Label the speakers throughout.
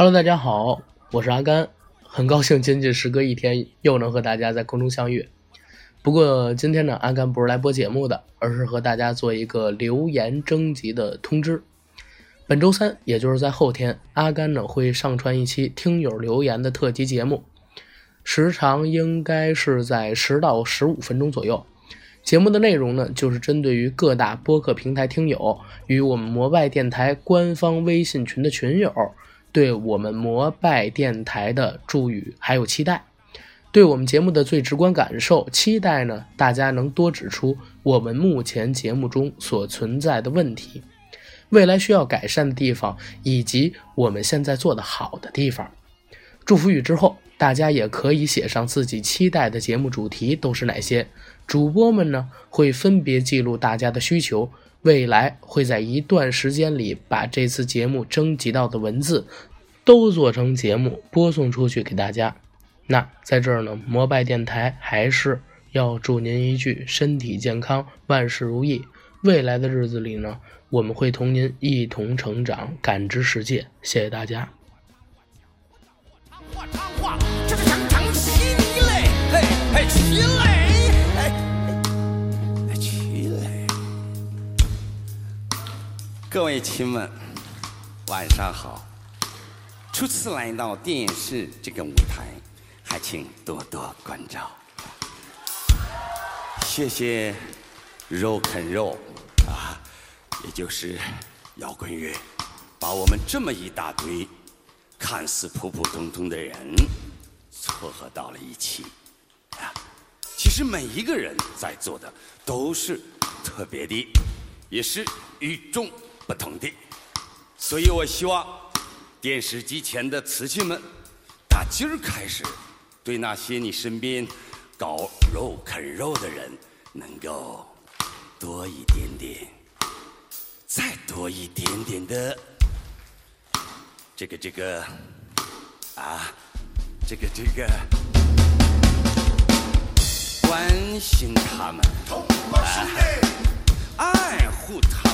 Speaker 1: Hello，大家好，我是阿甘，很高兴仅仅时隔一天又能和大家在空中相遇。不过今天呢，阿甘不是来播节目的，而是和大家做一个留言征集的通知。本周三，也就是在后天，阿甘呢会上传一期听友留言的特辑节目，时长应该是在十到十五分钟左右。节目的内容呢，就是针对于各大播客平台听友与我们摩拜电台官方微信群的群友，对我们摩拜电台的祝语还有期待，对我们节目的最直观感受，期待呢大家能多指出我们目前节目中所存在的问题，未来需要改善的地方，以及我们现在做的好的地方。祝福语之后，大家也可以写上自己期待的节目主题都是哪些。主播们呢会分别记录大家的需求，未来会在一段时间里把这次节目征集到的文字都做成节目播送出去给大家。那在这儿呢，摩拜电台还是要祝您一句身体健康，万事如意。未来的日子里呢，我们会同您一同成长，感知世界。谢谢大家。
Speaker 2: 各位亲们，晚上好！初次来到电视这个舞台，还请多多关照。谢谢肉啃肉啊，也就是摇滚乐，把我们这么一大堆看似普普通通的人撮合到了一起啊。其实每一个人在座的都是特别的，也是与众。不同的，所以我希望电视机前的瓷器们，打今儿开始，对那些你身边搞肉啃肉的人，能够多一点点，再多一点点的，这个这个啊，这个这个关心他们，爱护他们。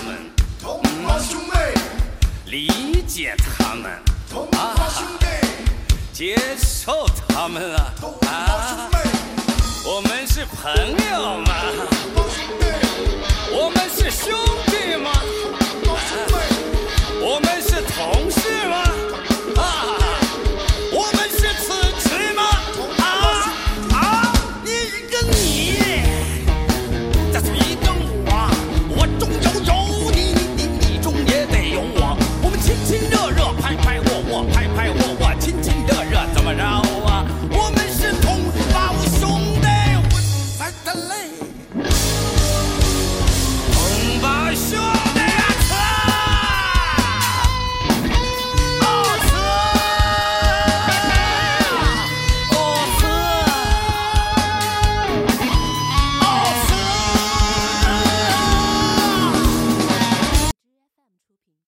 Speaker 2: 理解他们，同胞兄弟，接受他们啊！啊，我们是朋友吗？我们是兄